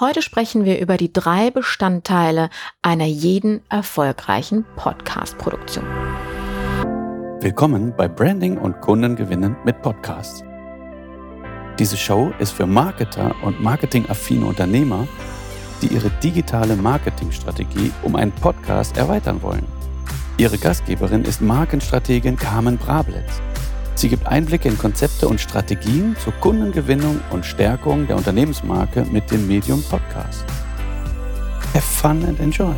Heute sprechen wir über die drei Bestandteile einer jeden erfolgreichen Podcast-Produktion. Willkommen bei Branding und Kundengewinnen mit Podcasts. Diese Show ist für Marketer und marketingaffine Unternehmer, die ihre digitale Marketingstrategie um einen Podcast erweitern wollen. Ihre Gastgeberin ist Markenstrategin Carmen Brablitz. Sie gibt Einblicke in Konzepte und Strategien zur Kundengewinnung und Stärkung der Unternehmensmarke mit dem Medium Podcast. Have fun and enjoy.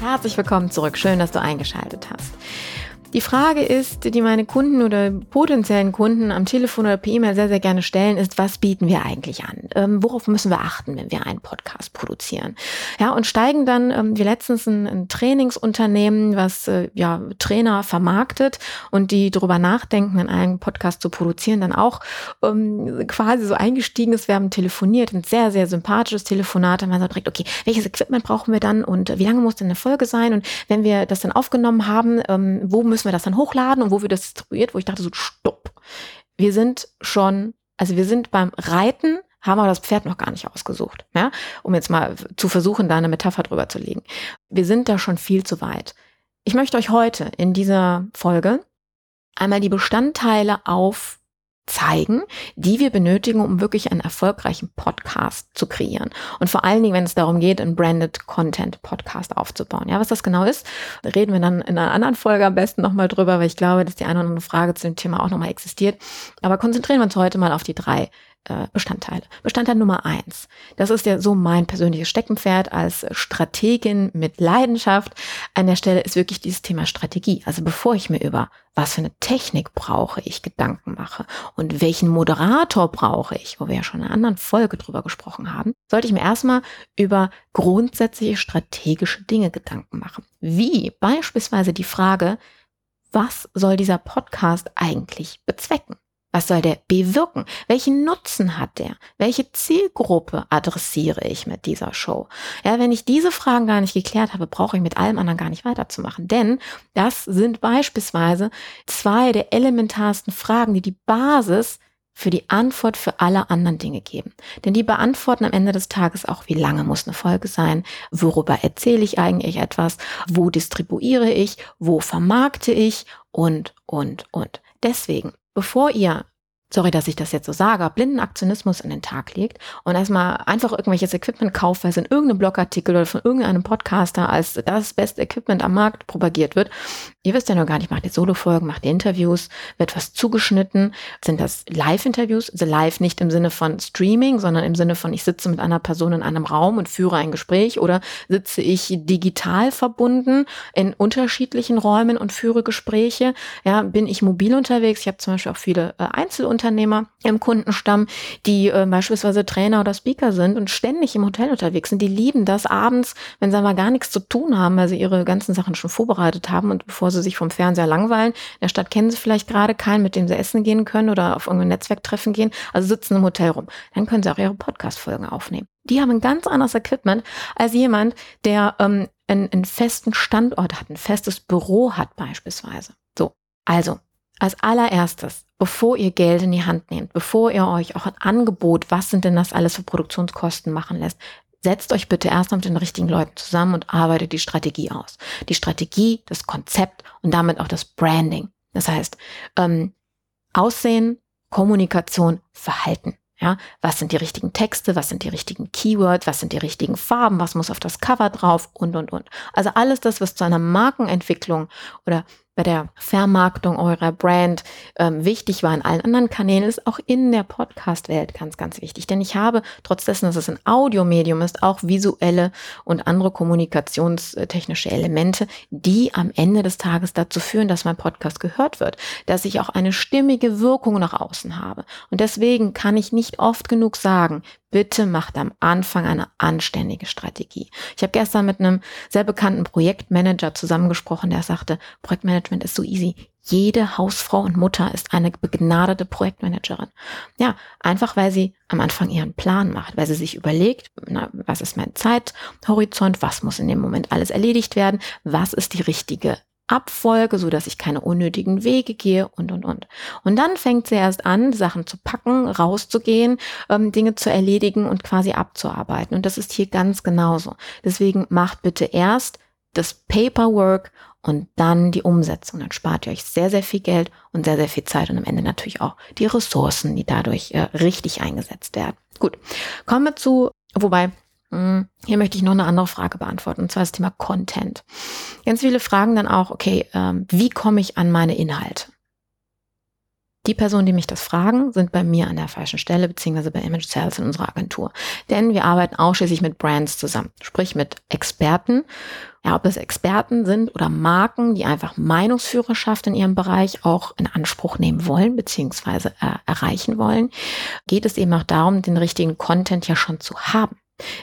Herzlich willkommen zurück. Schön, dass du eingeschaltet hast. Die Frage ist, die meine Kunden oder potenziellen Kunden am Telefon oder per E-Mail sehr, sehr gerne stellen, ist, was bieten wir eigentlich an? Ähm, worauf müssen wir achten, wenn wir einen Podcast produzieren? Ja, und steigen dann, ähm, wie letztens ein, ein Trainingsunternehmen, was äh, ja Trainer vermarktet und die darüber nachdenken, einen Podcast zu produzieren, dann auch ähm, quasi so eingestiegen ist. Wir haben telefoniert, ein sehr, sehr sympathisches Telefonat. Dann war so direkt, okay, welches Equipment brauchen wir dann und wie lange muss denn eine Folge sein? Und wenn wir das dann aufgenommen haben, ähm, wo müssen müssen wir das dann hochladen und wo wird das distribuiert, wo ich dachte so, stopp. Wir sind schon, also wir sind beim Reiten, haben aber das Pferd noch gar nicht ausgesucht, ja, um jetzt mal zu versuchen, da eine Metapher drüber zu legen. Wir sind da schon viel zu weit. Ich möchte euch heute in dieser Folge einmal die Bestandteile auf zeigen, die wir benötigen, um wirklich einen erfolgreichen Podcast zu kreieren. Und vor allen Dingen, wenn es darum geht, einen Branded Content Podcast aufzubauen. Ja, was das genau ist, reden wir dann in einer anderen Folge am besten nochmal drüber, weil ich glaube, dass die eine oder andere Frage zu dem Thema auch nochmal existiert. Aber konzentrieren wir uns heute mal auf die drei Bestandteile. Bestandteil Nummer eins. Das ist ja so mein persönliches Steckenpferd als Strategin mit Leidenschaft. An der Stelle ist wirklich dieses Thema Strategie. Also bevor ich mir über was für eine Technik brauche ich Gedanken mache und welchen Moderator brauche ich, wo wir ja schon in einer anderen Folge drüber gesprochen haben, sollte ich mir erstmal über grundsätzliche strategische Dinge Gedanken machen. Wie beispielsweise die Frage, was soll dieser Podcast eigentlich bezwecken? Was soll der bewirken? Welchen Nutzen hat der? Welche Zielgruppe adressiere ich mit dieser Show? Ja, wenn ich diese Fragen gar nicht geklärt habe, brauche ich mit allem anderen gar nicht weiterzumachen. Denn das sind beispielsweise zwei der elementarsten Fragen, die die Basis für die Antwort für alle anderen Dinge geben. Denn die beantworten am Ende des Tages auch, wie lange muss eine Folge sein, worüber erzähle ich eigentlich etwas, wo distribuiere ich, wo vermarkte ich und, und, und. Deswegen bevor ihr sorry, dass ich das jetzt so sage, blinden Aktionismus in den Tag legt und erstmal einfach irgendwelches Equipment kauft, weil es in irgendeinem Blogartikel oder von irgendeinem Podcaster als das beste Equipment am Markt propagiert wird. Ihr wisst ja noch gar nicht, macht ihr Solo-Folgen, macht ihr Interviews, wird was zugeschnitten. Sind das Live-Interviews? Also live nicht im Sinne von Streaming, sondern im Sinne von, ich sitze mit einer Person in einem Raum und führe ein Gespräch oder sitze ich digital verbunden in unterschiedlichen Räumen und führe Gespräche? Ja, bin ich mobil unterwegs? Ich habe zum Beispiel auch viele äh, Einzelunternehmer Unternehmer im Kundenstamm, die äh, beispielsweise Trainer oder Speaker sind und ständig im Hotel unterwegs sind. Die lieben das abends, wenn sie mal gar nichts zu tun haben, weil sie ihre ganzen Sachen schon vorbereitet haben und bevor sie sich vom Fernseher langweilen. In der Stadt kennen sie vielleicht gerade keinen, mit dem sie essen gehen können oder auf irgendein Netzwerktreffen gehen, also sitzen im Hotel rum. Dann können sie auch ihre Podcast-Folgen aufnehmen. Die haben ein ganz anderes Equipment als jemand, der ähm, einen, einen festen Standort hat, ein festes Büro hat beispielsweise. So, also als allererstes, bevor ihr Geld in die Hand nehmt, bevor ihr euch auch ein Angebot, was sind denn das alles für Produktionskosten machen lässt, setzt euch bitte erst mit den richtigen Leuten zusammen und arbeitet die Strategie aus. Die Strategie, das Konzept und damit auch das Branding. Das heißt, ähm, Aussehen, Kommunikation, Verhalten. Ja, was sind die richtigen Texte, was sind die richtigen Keywords, was sind die richtigen Farben, was muss auf das Cover drauf und, und, und. Also alles das, was zu einer Markenentwicklung oder bei der Vermarktung eurer Brand ähm, wichtig war in allen anderen Kanälen, ist auch in der Podcast-Welt ganz, ganz wichtig. Denn ich habe, trotz dessen, dass es ein Audiomedium ist, auch visuelle und andere kommunikationstechnische Elemente, die am Ende des Tages dazu führen, dass mein Podcast gehört wird, dass ich auch eine stimmige Wirkung nach außen habe. Und deswegen kann ich nicht oft genug sagen, bitte macht am Anfang eine anständige Strategie. Ich habe gestern mit einem sehr bekannten Projektmanager zusammengesprochen, der sagte, Projektmanagement ist so easy. Jede Hausfrau und Mutter ist eine begnadete Projektmanagerin. Ja, einfach weil sie am Anfang ihren Plan macht, weil sie sich überlegt, na, was ist mein Zeithorizont, was muss in dem Moment alles erledigt werden, was ist die richtige abfolge, so dass ich keine unnötigen Wege gehe und, und, und. Und dann fängt sie erst an, Sachen zu packen, rauszugehen, ähm, Dinge zu erledigen und quasi abzuarbeiten. Und das ist hier ganz genauso. Deswegen macht bitte erst das Paperwork und dann die Umsetzung. Dann spart ihr euch sehr, sehr viel Geld und sehr, sehr viel Zeit und am Ende natürlich auch die Ressourcen, die dadurch äh, richtig eingesetzt werden. Gut, kommen wir zu, wobei, hier möchte ich noch eine andere Frage beantworten, und zwar das Thema Content. Ganz viele fragen dann auch, okay, ähm, wie komme ich an meine Inhalte? Die Personen, die mich das fragen, sind bei mir an der falschen Stelle, beziehungsweise bei Image Sales in unserer Agentur. Denn wir arbeiten ausschließlich mit Brands zusammen, sprich mit Experten. Ja, ob es Experten sind oder Marken, die einfach Meinungsführerschaft in ihrem Bereich auch in Anspruch nehmen wollen, beziehungsweise äh, erreichen wollen, geht es eben auch darum, den richtigen Content ja schon zu haben.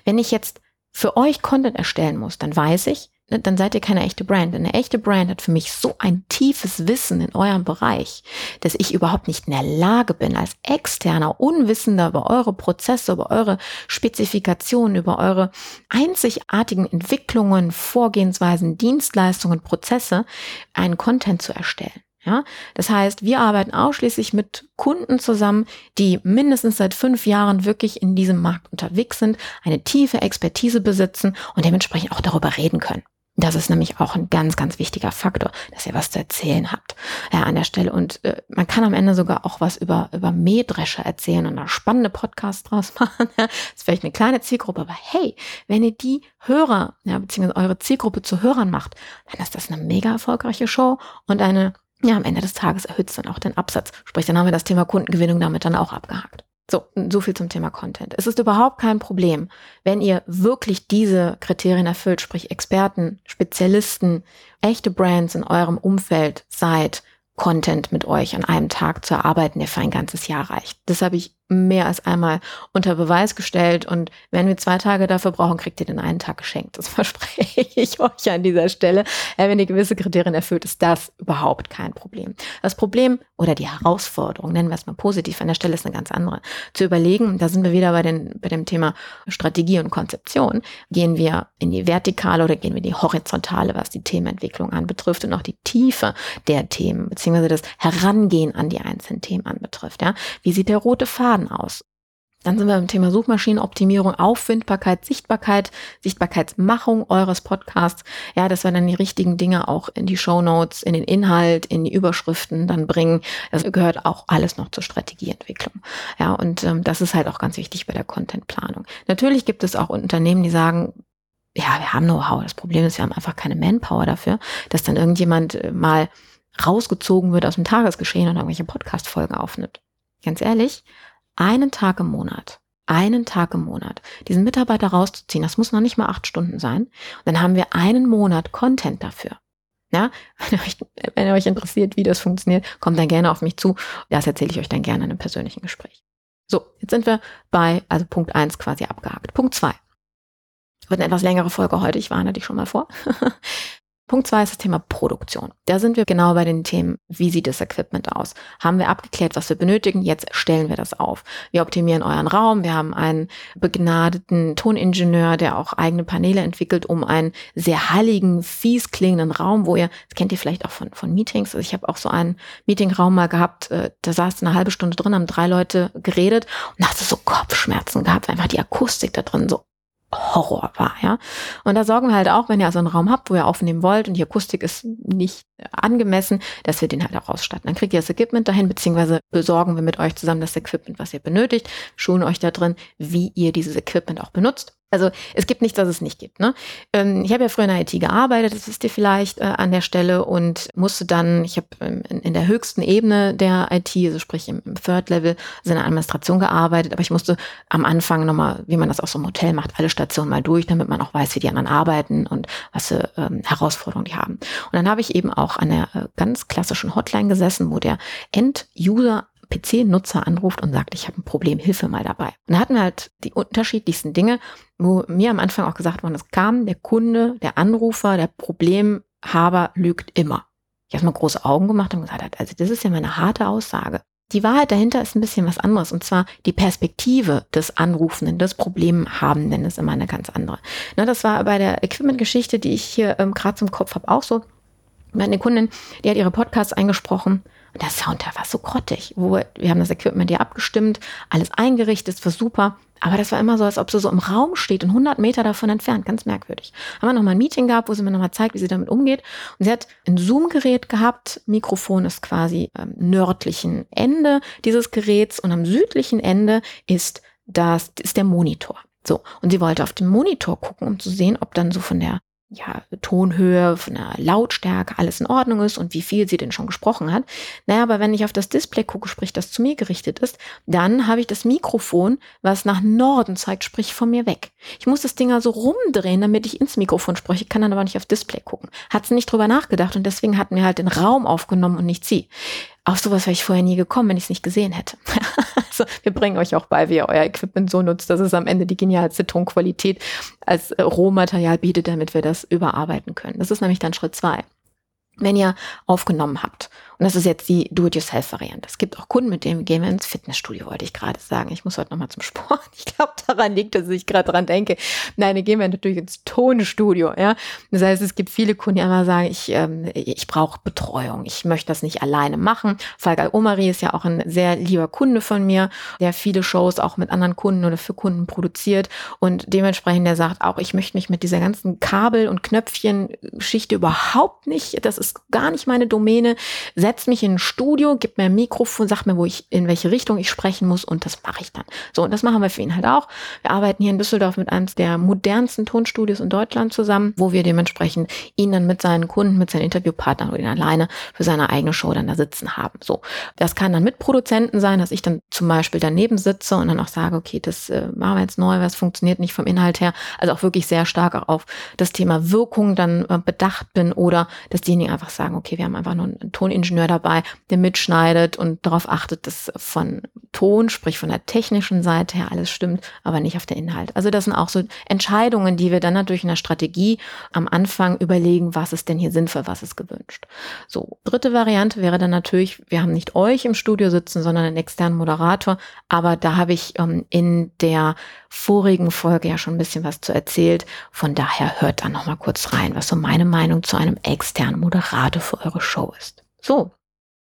Wenn ich jetzt für euch Content erstellen muss, dann weiß ich, Ne, dann seid ihr keine echte Brand. Eine echte Brand hat für mich so ein tiefes Wissen in eurem Bereich, dass ich überhaupt nicht in der Lage bin, als externer Unwissender über eure Prozesse, über eure Spezifikationen, über eure einzigartigen Entwicklungen, Vorgehensweisen, Dienstleistungen, Prozesse, einen Content zu erstellen. Ja, das heißt, wir arbeiten ausschließlich mit Kunden zusammen, die mindestens seit fünf Jahren wirklich in diesem Markt unterwegs sind, eine tiefe Expertise besitzen und dementsprechend auch darüber reden können. Das ist nämlich auch ein ganz, ganz wichtiger Faktor, dass ihr was zu erzählen habt ja, an der Stelle. Und äh, man kann am Ende sogar auch was über, über Mähdrescher erzählen und da spannende Podcasts draus machen. Ja. Das ist vielleicht eine kleine Zielgruppe, aber hey, wenn ihr die Hörer, ja, beziehungsweise eure Zielgruppe zu Hörern macht, dann ist das eine mega erfolgreiche Show und eine, ja, am Ende des Tages erhöht es dann auch den Absatz. Sprich, dann haben wir das Thema Kundengewinnung damit dann auch abgehakt. So, so viel zum Thema Content. Es ist überhaupt kein Problem, wenn ihr wirklich diese Kriterien erfüllt, sprich Experten, Spezialisten, echte Brands in eurem Umfeld seid, Content mit euch an einem Tag zu erarbeiten, der für ein ganzes Jahr reicht. Das habe ich mehr als einmal unter Beweis gestellt und wenn wir zwei Tage dafür brauchen, kriegt ihr den einen Tag geschenkt. Das verspreche ich euch an dieser Stelle. Wenn ihr gewisse Kriterien erfüllt, ist das überhaupt kein Problem. Das Problem oder die Herausforderung, nennen wir es mal positiv, an der Stelle ist eine ganz andere. Zu überlegen, da sind wir wieder bei, den, bei dem Thema Strategie und Konzeption. Gehen wir in die Vertikale oder gehen wir in die Horizontale, was die Themenentwicklung anbetrifft und auch die Tiefe der Themen, beziehungsweise das Herangehen an die einzelnen Themen anbetrifft. Ja? Wie sieht der rote Faden Schaden aus. Dann sind wir beim Thema Suchmaschinenoptimierung, Auffindbarkeit, Sichtbarkeit, Sichtbarkeitsmachung eures Podcasts. Ja, dass wir dann die richtigen Dinge auch in die Show Notes, in den Inhalt, in die Überschriften dann bringen. Das gehört auch alles noch zur Strategieentwicklung. Ja, und ähm, das ist halt auch ganz wichtig bei der Contentplanung. Natürlich gibt es auch Unternehmen, die sagen, ja, wir haben Know-how. Das Problem ist, wir haben einfach keine Manpower dafür, dass dann irgendjemand äh, mal rausgezogen wird aus dem Tagesgeschehen und irgendwelche Podcast-Folgen aufnimmt. Ganz ehrlich, einen Tag im Monat, einen Tag im Monat, diesen Mitarbeiter rauszuziehen, das muss noch nicht mal acht Stunden sein. Und dann haben wir einen Monat Content dafür. Ja, wenn euch, wenn ihr euch interessiert, wie das funktioniert, kommt dann gerne auf mich zu. Das erzähle ich euch dann gerne in einem persönlichen Gespräch. So, jetzt sind wir bei, also Punkt eins quasi abgehakt. Punkt zwei Wird eine etwas längere Folge heute, ich warne dich schon mal vor. Punkt zwei ist das Thema Produktion. Da sind wir genau bei den Themen, wie sieht das Equipment aus? Haben wir abgeklärt, was wir benötigen? Jetzt stellen wir das auf. Wir optimieren euren Raum. Wir haben einen begnadeten Toningenieur, der auch eigene Paneele entwickelt, um einen sehr halligen, fies klingenden Raum, wo ihr, das kennt ihr vielleicht auch von, von Meetings. Also ich habe auch so einen Meetingraum mal gehabt, äh, da saß eine halbe Stunde drin, haben drei Leute geredet und hast so Kopfschmerzen gehabt, einfach die Akustik da drin so Horror war, ja. Und da sorgen wir halt auch, wenn ihr also einen Raum habt, wo ihr aufnehmen wollt und die Akustik ist nicht angemessen, dass wir den halt auch ausstatten. Dann kriegt ihr das Equipment dahin, beziehungsweise besorgen wir mit euch zusammen das Equipment, was ihr benötigt, schulen euch da drin, wie ihr dieses Equipment auch benutzt. Also es gibt nichts, was es nicht gibt. Ne? Ähm, ich habe ja früher in der IT gearbeitet, das wisst ihr vielleicht äh, an der Stelle und musste dann, ich habe ähm, in, in, der höchsten Ebene der IT, also sprich im, im Third Level, also in der Administration gearbeitet, aber ich musste am Anfang nochmal, wie man das auch so im Hotel macht, alle Stationen mal durch, damit man auch weiß, wie die anderen arbeiten und was für ähm, Herausforderungen die haben. Und dann habe ich eben auch an der äh, ganz klassischen Hotline gesessen, wo der End-User PC-Nutzer anruft und sagt, ich habe ein Problem, Hilfe mal dabei. Und da hatten wir halt die unterschiedlichsten Dinge, wo mir am Anfang auch gesagt worden ist, kam der Kunde, der Anrufer, der Problemhaber lügt immer. Ich habe mal große Augen gemacht und gesagt, also das ist ja meine harte Aussage. Die Wahrheit dahinter ist ein bisschen was anderes und zwar die Perspektive des Anrufenden, des Problemhabenden ist immer eine ganz andere. Na, das war bei der Equipment-Geschichte, die ich hier ähm, gerade zum Kopf habe, auch so Meine Kundin, die hat ihre Podcasts eingesprochen und der Sound, der war so grottig. Wo, wir haben das Equipment hier abgestimmt, alles eingerichtet, es war super. Aber das war immer so, als ob sie so im Raum steht und 100 Meter davon entfernt. Ganz merkwürdig. Haben wir nochmal ein Meeting gehabt, wo sie mir nochmal zeigt, wie sie damit umgeht. Und sie hat ein Zoom-Gerät gehabt. Mikrofon ist quasi am nördlichen Ende dieses Geräts und am südlichen Ende ist das, ist der Monitor. So. Und sie wollte auf den Monitor gucken, um zu sehen, ob dann so von der ja, Tonhöhe, von der Lautstärke alles in Ordnung ist und wie viel sie denn schon gesprochen hat. Naja, aber wenn ich auf das Display gucke, sprich, das zu mir gerichtet ist, dann habe ich das Mikrofon, was nach Norden zeigt, sprich von mir weg. Ich muss das Ding also rumdrehen, damit ich ins Mikrofon spreche, kann dann aber nicht auf Display gucken. Hat sie nicht drüber nachgedacht und deswegen hatten wir halt den Raum aufgenommen und nicht sie. Auf sowas wäre ich vorher nie gekommen, wenn ich es nicht gesehen hätte. also wir bringen euch auch bei, wie ihr euer Equipment so nutzt, dass es am Ende die genialste Tonqualität als äh, Rohmaterial bietet, damit wir das überarbeiten können. Das ist nämlich dann Schritt zwei. Wenn ihr aufgenommen habt und das ist jetzt die Do-it-yourself-Variante. Es gibt auch Kunden, mit denen gehen wir ins Fitnessstudio, wollte ich gerade sagen. Ich muss heute nochmal zum Sport. Ich glaube, daran liegt, dass ich gerade dran denke. Nein, dann gehen wir natürlich ins Tonstudio. Ja? Das heißt, es gibt viele Kunden, die einmal sagen, ich, ähm, ich brauche Betreuung. Ich möchte das nicht alleine machen. Falgal Omari ist ja auch ein sehr lieber Kunde von mir, der viele Shows auch mit anderen Kunden oder für Kunden produziert. Und dementsprechend, der sagt auch, ich möchte mich mit dieser ganzen Kabel- und Knöpfchen-Geschichte überhaupt nicht, das ist gar nicht meine Domäne setz mich in ein Studio, gib mir ein Mikrofon, sag mir, wo ich, in welche Richtung ich sprechen muss und das mache ich dann. So, und das machen wir für ihn halt auch. Wir arbeiten hier in Düsseldorf mit einem der modernsten Tonstudios in Deutschland zusammen, wo wir dementsprechend ihn dann mit seinen Kunden, mit seinen Interviewpartnern oder ihn alleine für seine eigene Show dann da sitzen haben. So, das kann dann mit Produzenten sein, dass ich dann zum Beispiel daneben sitze und dann auch sage, okay, das äh, machen wir jetzt neu, was funktioniert nicht vom Inhalt her. Also auch wirklich sehr stark auch auf das Thema Wirkung dann äh, bedacht bin oder dass diejenigen einfach sagen, okay, wir haben einfach nur einen Toningenieur Ingenieur dabei, der mitschneidet und darauf achtet, dass von Ton, sprich von der technischen Seite her alles stimmt, aber nicht auf den Inhalt. Also das sind auch so Entscheidungen, die wir dann natürlich in der Strategie am Anfang überlegen, was ist denn hier sinnvoll, was ist gewünscht. So, dritte Variante wäre dann natürlich, wir haben nicht euch im Studio sitzen, sondern einen externen Moderator, aber da habe ich ähm, in der vorigen Folge ja schon ein bisschen was zu erzählt. Von daher hört da noch mal kurz rein, was so meine Meinung zu einem externen Moderator für eure Show ist. So.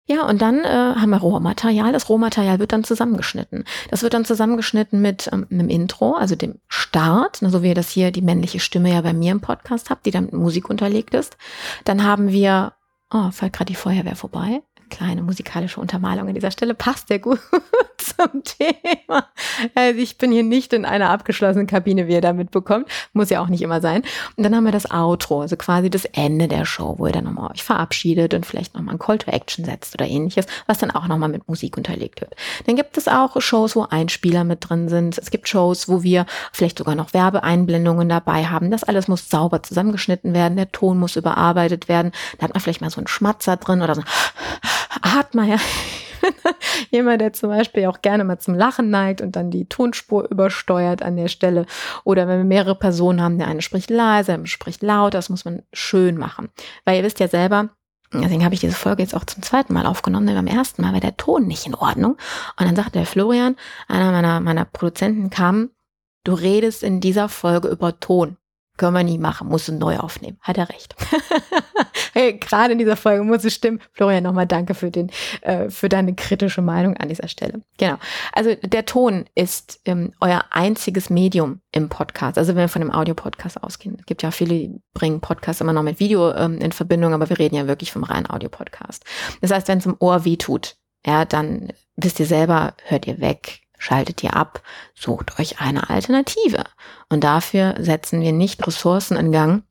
Ja, und dann äh, haben wir Rohmaterial. Das Rohmaterial wird dann zusammengeschnitten. Das wird dann zusammengeschnitten mit ähm, einem Intro, also dem Start, so wie ihr das hier die männliche Stimme ja bei mir im Podcast habt, die dann mit Musik unterlegt ist. Dann haben wir, oh, fällt gerade die Feuerwehr vorbei kleine musikalische Untermalung an dieser Stelle passt sehr gut zum Thema. Also ich bin hier nicht in einer abgeschlossenen Kabine, wie ihr da mitbekommt. Muss ja auch nicht immer sein. Und dann haben wir das Outro, also quasi das Ende der Show, wo ihr dann nochmal euch verabschiedet und vielleicht nochmal ein Call to Action setzt oder ähnliches, was dann auch nochmal mit Musik unterlegt wird. Dann gibt es auch Shows, wo Einspieler mit drin sind. Es gibt Shows, wo wir vielleicht sogar noch Werbeeinblendungen dabei haben. Das alles muss sauber zusammengeschnitten werden. Der Ton muss überarbeitet werden. Da hat man vielleicht mal so einen Schmatzer drin oder so Atmer, ja. Jemand, der zum Beispiel auch gerne mal zum Lachen neigt und dann die Tonspur übersteuert an der Stelle. Oder wenn wir mehrere Personen haben, der eine spricht leise, der andere spricht laut, das muss man schön machen. Weil ihr wisst ja selber, Deswegen habe ich diese Folge jetzt auch zum zweiten Mal aufgenommen, denn beim ersten Mal war der Ton nicht in Ordnung. Und dann sagte der Florian, einer meiner, meiner Produzenten kam, du redest in dieser Folge über Ton. Können wir nie machen, musst du neu aufnehmen. Hat er recht. gerade in dieser Folge muss es stimmen. Florian, nochmal danke für, den, äh, für deine kritische Meinung an dieser Stelle. Genau. Also der Ton ist ähm, euer einziges Medium im Podcast. Also wenn wir von einem Audio-Podcast ausgehen. Es gibt ja viele, die bringen Podcasts immer noch mit Video ähm, in Verbindung, aber wir reden ja wirklich vom reinen Audio-Podcast. Das heißt, wenn es im Ohr weh tut, ja, dann wisst ihr selber, hört ihr weg, schaltet ihr ab, sucht euch eine Alternative. Und dafür setzen wir nicht Ressourcen in Gang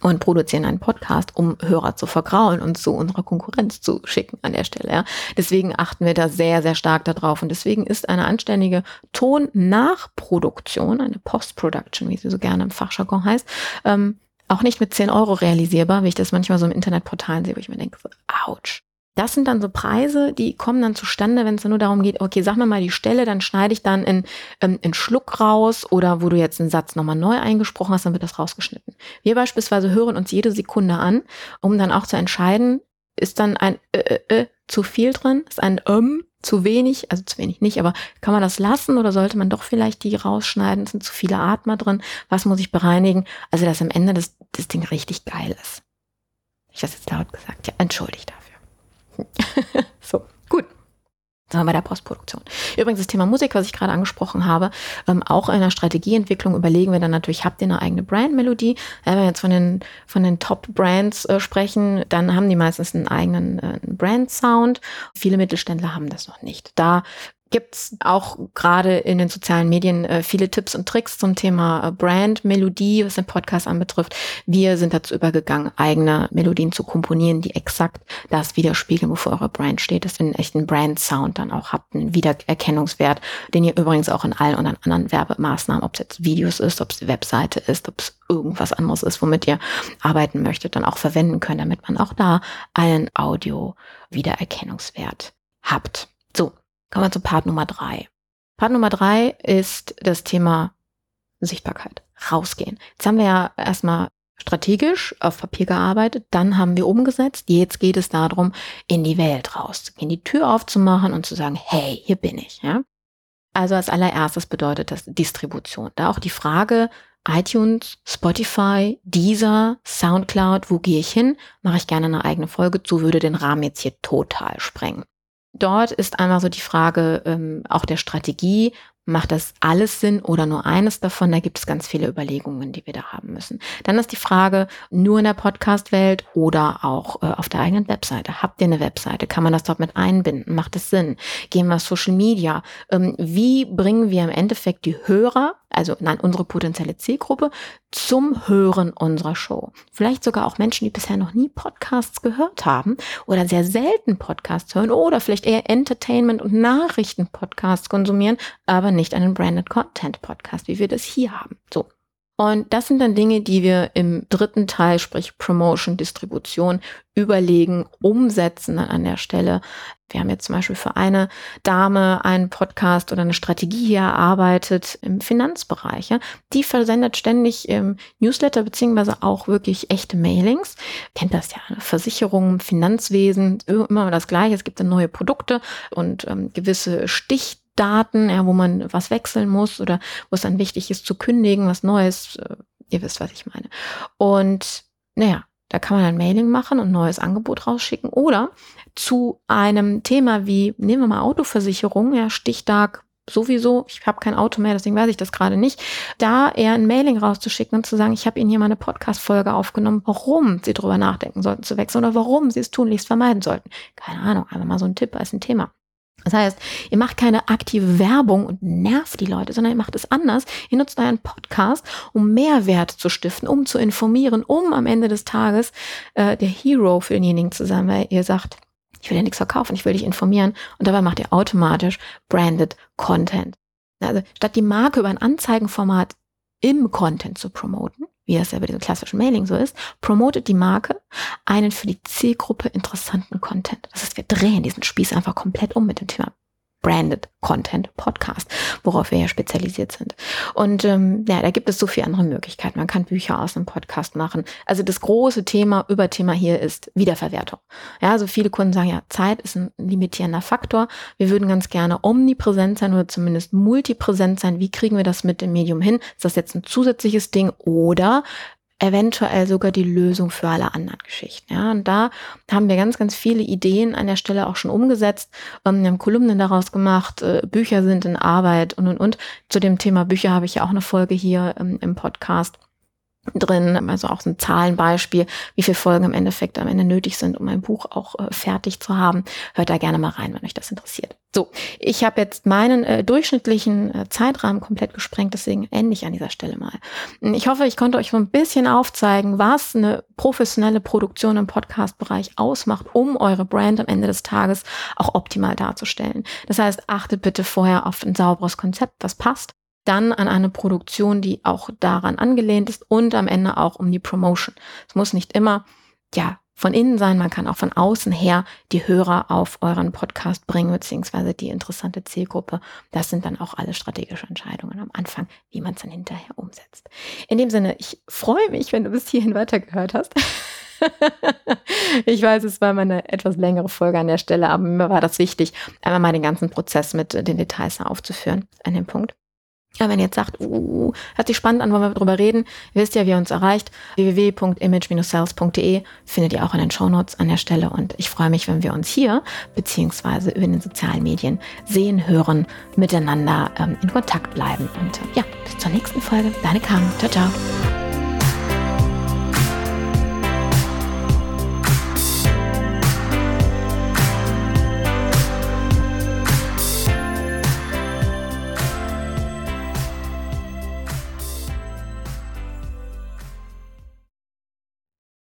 und produzieren einen Podcast, um Hörer zu vergraulen und zu unserer Konkurrenz zu schicken an der Stelle. Ja. Deswegen achten wir da sehr, sehr stark darauf. Und deswegen ist eine anständige Ton-Nachproduktion, eine Post-Production, wie sie so gerne im Fachjargon heißt, ähm, auch nicht mit 10 Euro realisierbar, wie ich das manchmal so im Internetportal sehe, wo ich mir denke, so, ouch. Das sind dann so Preise, die kommen dann zustande, wenn es nur darum geht, okay, sag mir mal die Stelle, dann schneide ich dann in, ähm, in Schluck raus oder wo du jetzt einen Satz nochmal neu eingesprochen hast, dann wird das rausgeschnitten. Wir beispielsweise hören uns jede Sekunde an, um dann auch zu entscheiden, ist dann ein äh, äh, äh zu viel drin, ist ein ähm zu wenig, also zu wenig nicht, aber kann man das lassen oder sollte man doch vielleicht die rausschneiden? Sind zu viele Atmer drin. Was muss ich bereinigen? Also, dass am Ende das, das Ding richtig geil ist. Ich das jetzt laut gesagt. Ja, entschuldigt dafür. so, gut. Sagen wir bei der Postproduktion. Übrigens das Thema Musik, was ich gerade angesprochen habe, ähm, auch in der Strategieentwicklung überlegen wir dann natürlich, habt ihr eine eigene Brandmelodie? Wenn wir jetzt von den, von den Top-Brands äh, sprechen, dann haben die meistens einen eigenen äh, Brand-Sound. Viele Mittelständler haben das noch nicht. Da gibt's auch gerade in den sozialen Medien äh, viele Tipps und Tricks zum Thema äh, Brand, Melodie, was den Podcast anbetrifft. Wir sind dazu übergegangen, eigene Melodien zu komponieren, die exakt das widerspiegeln, wofür eure Brand steht, dass ihr einen echten Brand-Sound dann auch habt, einen Wiedererkennungswert, den ihr übrigens auch in allen anderen Werbemaßnahmen, ob es jetzt Videos ist, ob es Webseite ist, ob es irgendwas anderes ist, womit ihr arbeiten möchtet, dann auch verwenden könnt, damit man auch da einen Audio-Wiedererkennungswert habt. So, Kommen wir zu Part Nummer drei. Part Nummer drei ist das Thema Sichtbarkeit. Rausgehen. Jetzt haben wir ja erstmal strategisch auf Papier gearbeitet, dann haben wir umgesetzt. Jetzt geht es darum, in die Welt rauszugehen, die Tür aufzumachen und zu sagen, hey, hier bin ich. Ja? Also als allererstes bedeutet das Distribution. Da auch die Frage, iTunes, Spotify, Deezer, Soundcloud, wo gehe ich hin? Mache ich gerne eine eigene Folge zu, würde den Rahmen jetzt hier total sprengen. Dort ist einmal so die Frage ähm, auch der Strategie, macht das alles Sinn oder nur eines davon? Da gibt es ganz viele Überlegungen, die wir da haben müssen. Dann ist die Frage, nur in der Podcast-Welt oder auch äh, auf der eigenen Webseite. Habt ihr eine Webseite? Kann man das dort mit einbinden? Macht es Sinn? Gehen wir Social Media? Ähm, wie bringen wir im Endeffekt die Hörer also nein, unsere potenzielle Zielgruppe, zum Hören unserer Show. Vielleicht sogar auch Menschen, die bisher noch nie Podcasts gehört haben oder sehr selten Podcasts hören oder vielleicht eher Entertainment- und Nachrichten-Podcasts konsumieren, aber nicht einen Branded Content-Podcast, wie wir das hier haben. So. Und das sind dann Dinge, die wir im dritten Teil, sprich Promotion, Distribution, überlegen, umsetzen an der Stelle. Wir haben jetzt zum Beispiel für eine Dame einen Podcast oder eine Strategie hier erarbeitet im Finanzbereich. Ja. Die versendet ständig im Newsletter beziehungsweise auch wirklich echte Mailings. Kennt das ja, ne? Versicherungen, Finanzwesen, immer das Gleiche. Es gibt dann neue Produkte und ähm, gewisse Stich Daten, ja, wo man was wechseln muss oder wo es dann wichtig ist zu kündigen, was Neues. Äh, ihr wisst, was ich meine. Und naja, da kann man ein Mailing machen und ein neues Angebot rausschicken oder zu einem Thema wie, nehmen wir mal Autoversicherung, ja, Stichtag sowieso, ich habe kein Auto mehr, deswegen weiß ich das gerade nicht, da eher ein Mailing rauszuschicken und zu sagen, ich habe Ihnen hier mal eine Podcast-Folge aufgenommen, warum Sie darüber nachdenken sollten zu wechseln oder warum Sie es tunlichst vermeiden sollten. Keine Ahnung, einfach mal so ein Tipp als ein Thema. Das heißt, ihr macht keine aktive Werbung und nervt die Leute, sondern ihr macht es anders. Ihr nutzt euren Podcast, um Mehrwert zu stiften, um zu informieren, um am Ende des Tages äh, der Hero für denjenigen zu sein, weil ihr sagt, ich will dir nichts verkaufen, ich will dich informieren und dabei macht ihr automatisch branded Content. Also statt die Marke über ein Anzeigenformat im Content zu promoten, wie es ja bei diesem klassischen Mailing so ist, promotet die Marke einen für die Zielgruppe interessanten Content. Das heißt, wir drehen diesen Spieß einfach komplett um mit dem Thema Branded Content Podcast, worauf wir ja spezialisiert sind. Und ähm, ja, da gibt es so viele andere Möglichkeiten. Man kann Bücher aus einem Podcast machen. Also das große Thema, Überthema hier ist Wiederverwertung. Ja, also viele Kunden sagen ja, Zeit ist ein limitierender Faktor. Wir würden ganz gerne omnipräsent sein oder zumindest multipräsent sein. Wie kriegen wir das mit dem Medium hin? Ist das jetzt ein zusätzliches Ding oder eventuell sogar die Lösung für alle anderen Geschichten. Ja, und da haben wir ganz, ganz viele Ideen an der Stelle auch schon umgesetzt. Ähm, wir haben Kolumnen daraus gemacht, äh, Bücher sind in Arbeit und und und. Zu dem Thema Bücher habe ich ja auch eine Folge hier ähm, im Podcast drin, also auch so ein Zahlenbeispiel, wie viele Folgen im Endeffekt am Ende nötig sind, um ein Buch auch äh, fertig zu haben. Hört da gerne mal rein, wenn euch das interessiert. So, ich habe jetzt meinen äh, durchschnittlichen äh, Zeitrahmen komplett gesprengt, deswegen ende ich an dieser Stelle mal. Ich hoffe, ich konnte euch so ein bisschen aufzeigen, was eine professionelle Produktion im Podcast-Bereich ausmacht, um eure Brand am Ende des Tages auch optimal darzustellen. Das heißt, achtet bitte vorher auf ein sauberes Konzept, was passt dann an eine Produktion, die auch daran angelehnt ist und am Ende auch um die Promotion. Es muss nicht immer, ja, von innen sein, man kann auch von außen her die Hörer auf euren Podcast bringen, beziehungsweise die interessante Zielgruppe. Das sind dann auch alle strategische Entscheidungen am Anfang, wie man es dann hinterher umsetzt. In dem Sinne, ich freue mich, wenn du bis hierhin weitergehört hast. ich weiß, es war mal eine etwas längere Folge an der Stelle, aber mir war das wichtig, einmal mal den ganzen Prozess mit den Details aufzuführen an dem Punkt. Ja, wenn ihr jetzt sagt, uh, hört sich spannend an, wollen wir drüber reden, wisst ja, wie ihr uns erreicht. www.image-sales.de findet ihr auch in den Shownotes an der Stelle. Und ich freue mich, wenn wir uns hier beziehungsweise über den sozialen Medien sehen, hören, miteinander ähm, in Kontakt bleiben. Und äh, ja, bis zur nächsten Folge. Deine Carmen. Ciao, ciao.